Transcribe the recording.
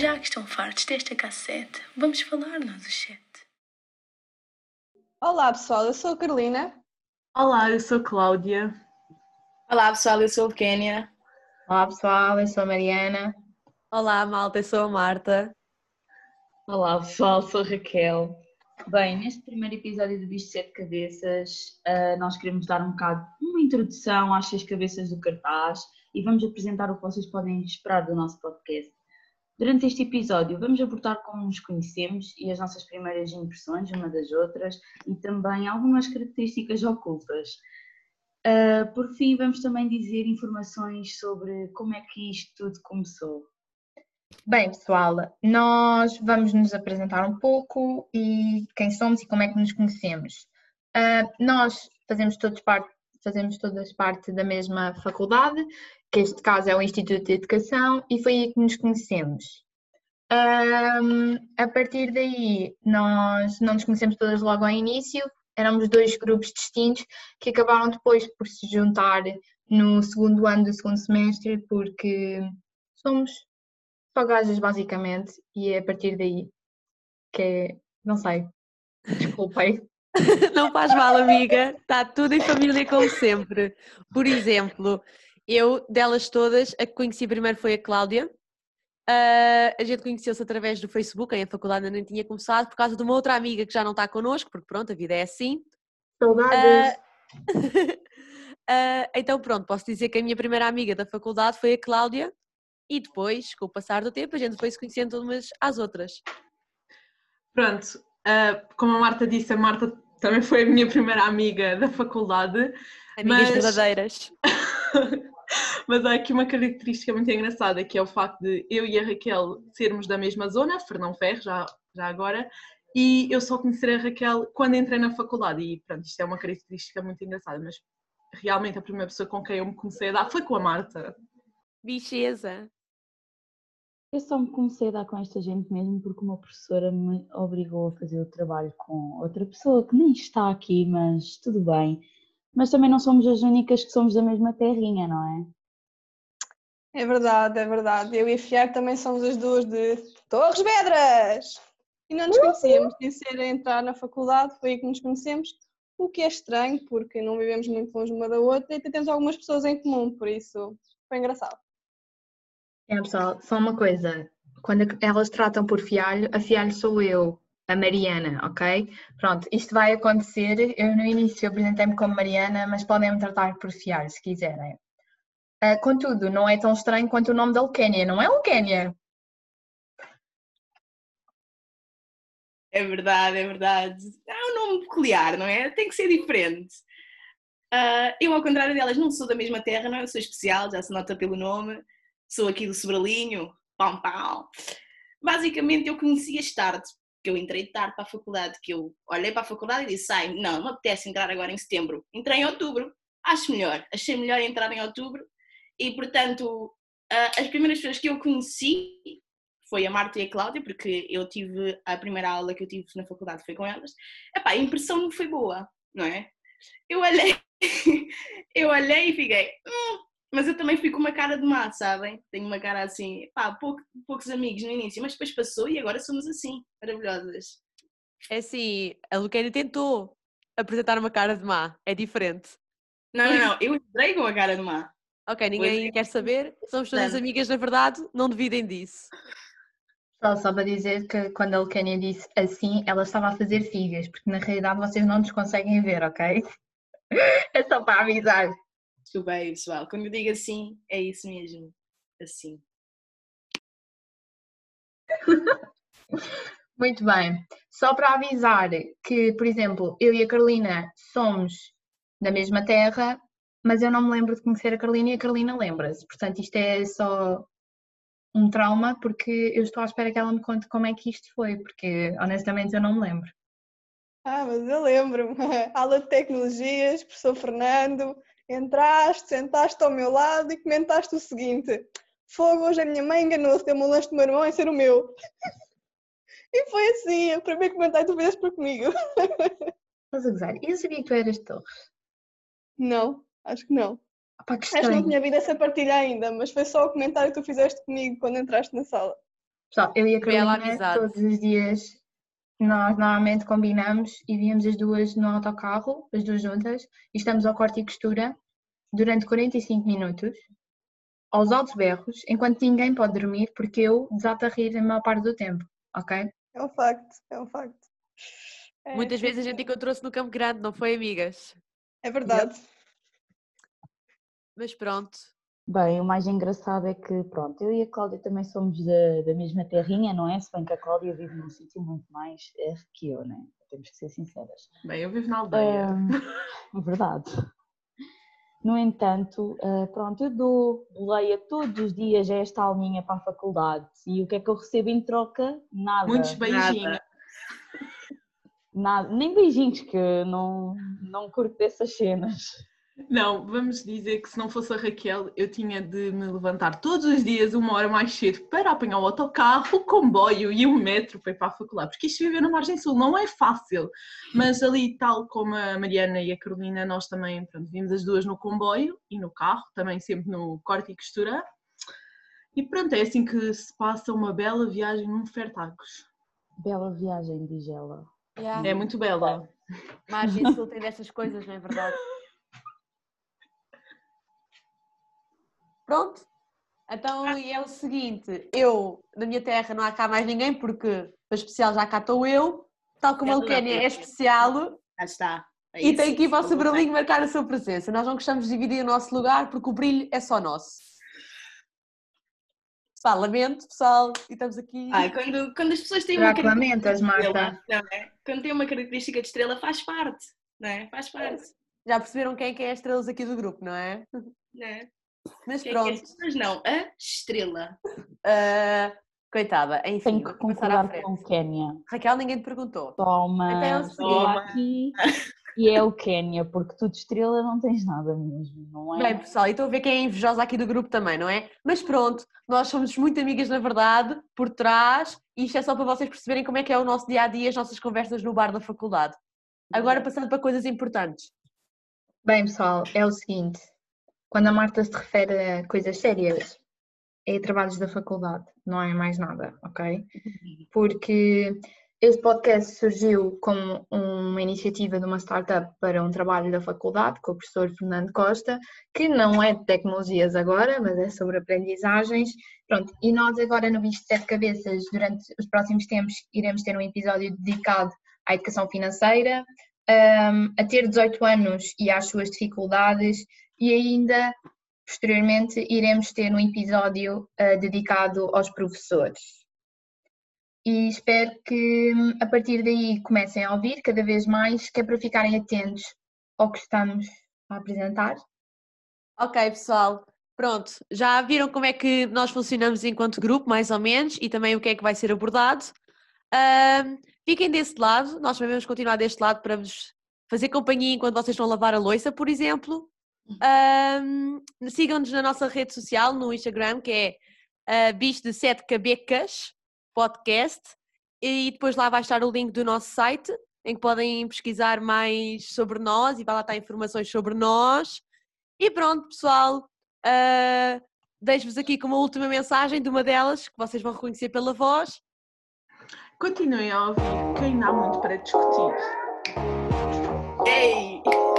Já que estão fartos desta cassete, vamos falar nós os sete. Olá pessoal, eu sou a Carolina. Olá, eu sou a Cláudia. Olá pessoal, eu sou a Kénia. Olá pessoal, eu sou a Mariana. Olá malta, eu sou a Marta. Olá pessoal, sou a Raquel. Bem, neste primeiro episódio do Bicho de Sete Cabeças, uh, nós queremos dar um bocado uma introdução às seis cabeças do cartaz e vamos apresentar o que vocês podem esperar do nosso podcast. Durante este episódio, vamos abordar como nos conhecemos e as nossas primeiras impressões uma das outras e também algumas características ocultas. Uh, por fim, vamos também dizer informações sobre como é que isto tudo começou. Bem, pessoal, nós vamos nos apresentar um pouco e quem somos e como é que nos conhecemos. Uh, nós fazemos todos parte, fazemos todas parte da mesma faculdade, que este caso é o Instituto de Educação, e foi aí que nos conhecemos. Um, a partir daí, nós não nos conhecemos todas logo ao início, éramos dois grupos distintos que acabaram depois por se juntar no segundo ano do segundo semestre, porque somos só gajas basicamente, e é a partir daí que é, não sei, desculpem. não faz mal, amiga, está tudo em família como sempre. Por exemplo, eu, delas todas, a que conheci primeiro foi a Cláudia. Uh, a gente conheceu-se através do Facebook, aí a faculdade ainda nem tinha começado, por causa de uma outra amiga que já não está connosco, porque pronto, a vida é assim. Saudades! Uh, uh, então pronto, posso dizer que a minha primeira amiga da faculdade foi a Cláudia e depois, com o passar do tempo, a gente foi se conhecendo umas às outras. Pronto, uh, como a Marta disse, a Marta também foi a minha primeira amiga da faculdade. Amigas mas... verdadeiras. mas há aqui uma característica muito engraçada, que é o facto de eu e a Raquel sermos da mesma zona, Fernão Ferro, já, já agora, e eu só conhecer a Raquel quando entrei na faculdade. E pronto, isto é uma característica muito engraçada, mas realmente a primeira pessoa com quem eu me comecei a dar foi com a Marta. Bicheza! Eu só me comecei a dar com esta gente mesmo porque uma professora me obrigou a fazer o trabalho com outra pessoa que nem está aqui, mas tudo bem. Mas também não somos as únicas que somos da mesma terrinha, não é? É verdade, é verdade. Eu e a Fiar também somos as duas de Torres Vedras! E não nos conhecíamos, sem ser a entrar na faculdade, foi aí que nos conhecemos, o que é estranho porque não vivemos muito longe uma da outra e até temos algumas pessoas em comum, por isso foi engraçado. É, pessoal, só uma coisa. Quando elas tratam por fialho, a fialho sou eu, a Mariana, ok? Pronto, isto vai acontecer. Eu no início apresentei-me como Mariana, mas podem me tratar por fialho se quiserem. Uh, contudo, não é tão estranho quanto o nome da Leuquénia, não é Leuquénia? É verdade, é verdade. É um nome peculiar, não é? Tem que ser diferente. Uh, eu, ao contrário delas, não sou da mesma terra, não é? Eu sou especial, já se nota pelo nome sou aqui do Sobralinho, pão pão. Basicamente eu conheci tarde, que eu entrei tarde para a faculdade, que eu olhei para a faculdade e disse, ai, não, me apetece entrar agora em setembro. Entrei em outubro, acho melhor, achei melhor entrar em outubro e, portanto, as primeiras pessoas que eu conheci foi a Marta e a Cláudia, porque eu tive, a primeira aula que eu tive na faculdade foi com elas. Epá, a impressão não foi boa, não é? Eu olhei, eu olhei e fiquei, hum, mas eu também fui com uma cara de má, sabem? Tenho uma cara assim, pá, pouco, poucos amigos no início, mas depois passou e agora somos assim, maravilhosas. É assim, a Luquene tentou apresentar uma cara de má, é diferente. Não, não, não, eu entrei com a cara de má. Ok, ninguém pois quer saber, somos todas não. amigas na verdade, não duvidem disso. Só, só para dizer que quando a Lucânia disse assim, ela estava a fazer figas, porque na realidade vocês não nos conseguem ver, ok? É só para avisar. Desculpem, pessoal. Quando eu digo assim, é isso mesmo. Assim. Muito bem. Só para avisar que, por exemplo, eu e a Carolina somos da mesma terra, mas eu não me lembro de conhecer a Carolina e a Carolina lembra-se. Portanto, isto é só um trauma, porque eu estou à espera que ela me conte como é que isto foi, porque honestamente eu não me lembro. Ah, mas eu lembro-me. Aula de Tecnologias, professor Fernando, entraste, sentaste ao meu lado e comentaste o seguinte: Fogo, hoje a minha mãe enganou-se, deu-me um lanche do meu irmão em ser o meu. E foi assim, o primeiro comentário que tu fizeste para comigo. Estás a gozar? Eu sabia que tu eras de Torres. Não, acho que não. Opa, que acho que não tinha havido essa partilha ainda, mas foi só o comentário que tu fizeste comigo quando entraste na sala. Pessoal, eu e a Carolina, amizade. todos os dias, nós normalmente combinamos e viemos as duas no autocarro, as duas juntas, e estamos ao corte e costura durante 45 minutos, aos altos berros, enquanto ninguém pode dormir, porque eu desato a rir a maior parte do tempo, ok? É um facto, é um facto. É, Muitas vezes a gente encontrou-se no Campo Grande, não foi, amigas? É verdade. Mas pronto. Bem, o mais engraçado é que, pronto, eu e a Cláudia também somos da, da mesma terrinha, não é? Se bem que a Cláudia vive num sítio muito mais eh, que eu, né? Temos que ser sinceras. Bem, eu vivo na aldeia. É verdade. No entanto, eh, pronto, eu dou boleia todos os dias a esta alminha para a faculdade e o que é que eu recebo em troca? Nada. Muitos beijinhos. Nada. Nada. Nem beijinhos, que eu não, não curto dessas cenas. Não, vamos dizer que se não fosse a Raquel, eu tinha de me levantar todos os dias uma hora mais cedo para apanhar o autocarro, o comboio e o metro para ir para a faculdade. Porque isto viver na Margem Sul não é fácil. Mas ali, tal como a Mariana e a Carolina, nós também pronto, vimos as duas no comboio e no carro, também sempre no corte e costura. E pronto, é assim que se passa uma bela viagem num Fertagos. Bela viagem, diz ela. É muito bela. Margem Sul tem destas coisas, não é verdade? Pronto. Então é o seguinte, eu, na minha terra não há cá mais ninguém, porque para especial já cá estou eu, tal como a Ela não Leucénia tem. é especial Já está. É e tem que ir para o sobrelinho marcar a sua presença. Nós não gostamos de dividir o nosso lugar porque o brilho é só nosso. Pessoal, lamento, pessoal, e estamos aqui. Ah, quando, quando as pessoas têm Já uma característica lamentas, de estrela, Marta. não é? Quando tem uma característica de estrela, faz parte, não é? Faz parte, Já perceberam quem é que é as estrelas aqui do grupo, não é? não é? Mas Quem é que é? pronto, Mas não, a estrela. ah, coitada, enfim, Tenho que concordar com o Quénia. Raquel, ninguém te perguntou. Toma, é estou aqui e é o Quénia, porque tu de estrela não tens nada mesmo, não é? Bem, pessoal, e estou a ver quem é invejosa aqui do grupo também, não é? Mas pronto, nós somos muito amigas na verdade, por trás, e isto é só para vocês perceberem como é que é o nosso dia a dia, as nossas conversas no bar da faculdade. Agora passando para coisas importantes. Bem, pessoal, é o seguinte: quando a Marta se refere a coisas sérias, é trabalhos da faculdade, não é mais nada, ok? Porque este podcast surgiu como uma iniciativa de uma startup para um trabalho da faculdade com o professor Fernando Costa, que não é de tecnologias agora, mas é sobre aprendizagens. Pronto, e nós agora no Bicho de Sete Cabeças, durante os próximos tempos, iremos ter um episódio dedicado à educação financeira, um, a ter 18 anos e às suas dificuldades, e ainda posteriormente iremos ter um episódio uh, dedicado aos professores. E espero que hum, a partir daí comecem a ouvir cada vez mais, que é para ficarem atentos ao que estamos a apresentar. Ok, pessoal, pronto, já viram como é que nós funcionamos enquanto grupo, mais ou menos, e também o que é que vai ser abordado. Ahm, fiquem desse lado, nós também vamos continuar deste lado para vos fazer companhia enquanto vocês estão a lavar a louça, por exemplo. Ahm, Sigam-nos na nossa rede social, no Instagram, que é uh, Bicho de Sete Cabecas Podcast, e depois lá vai estar o link do nosso site, em que podem pesquisar mais sobre nós e vai lá estar informações sobre nós. E pronto, pessoal, uh, deixo-vos aqui com uma última mensagem de uma delas, que vocês vão reconhecer pela voz. Continuem a ouvir, que ainda há muito para discutir. Ei!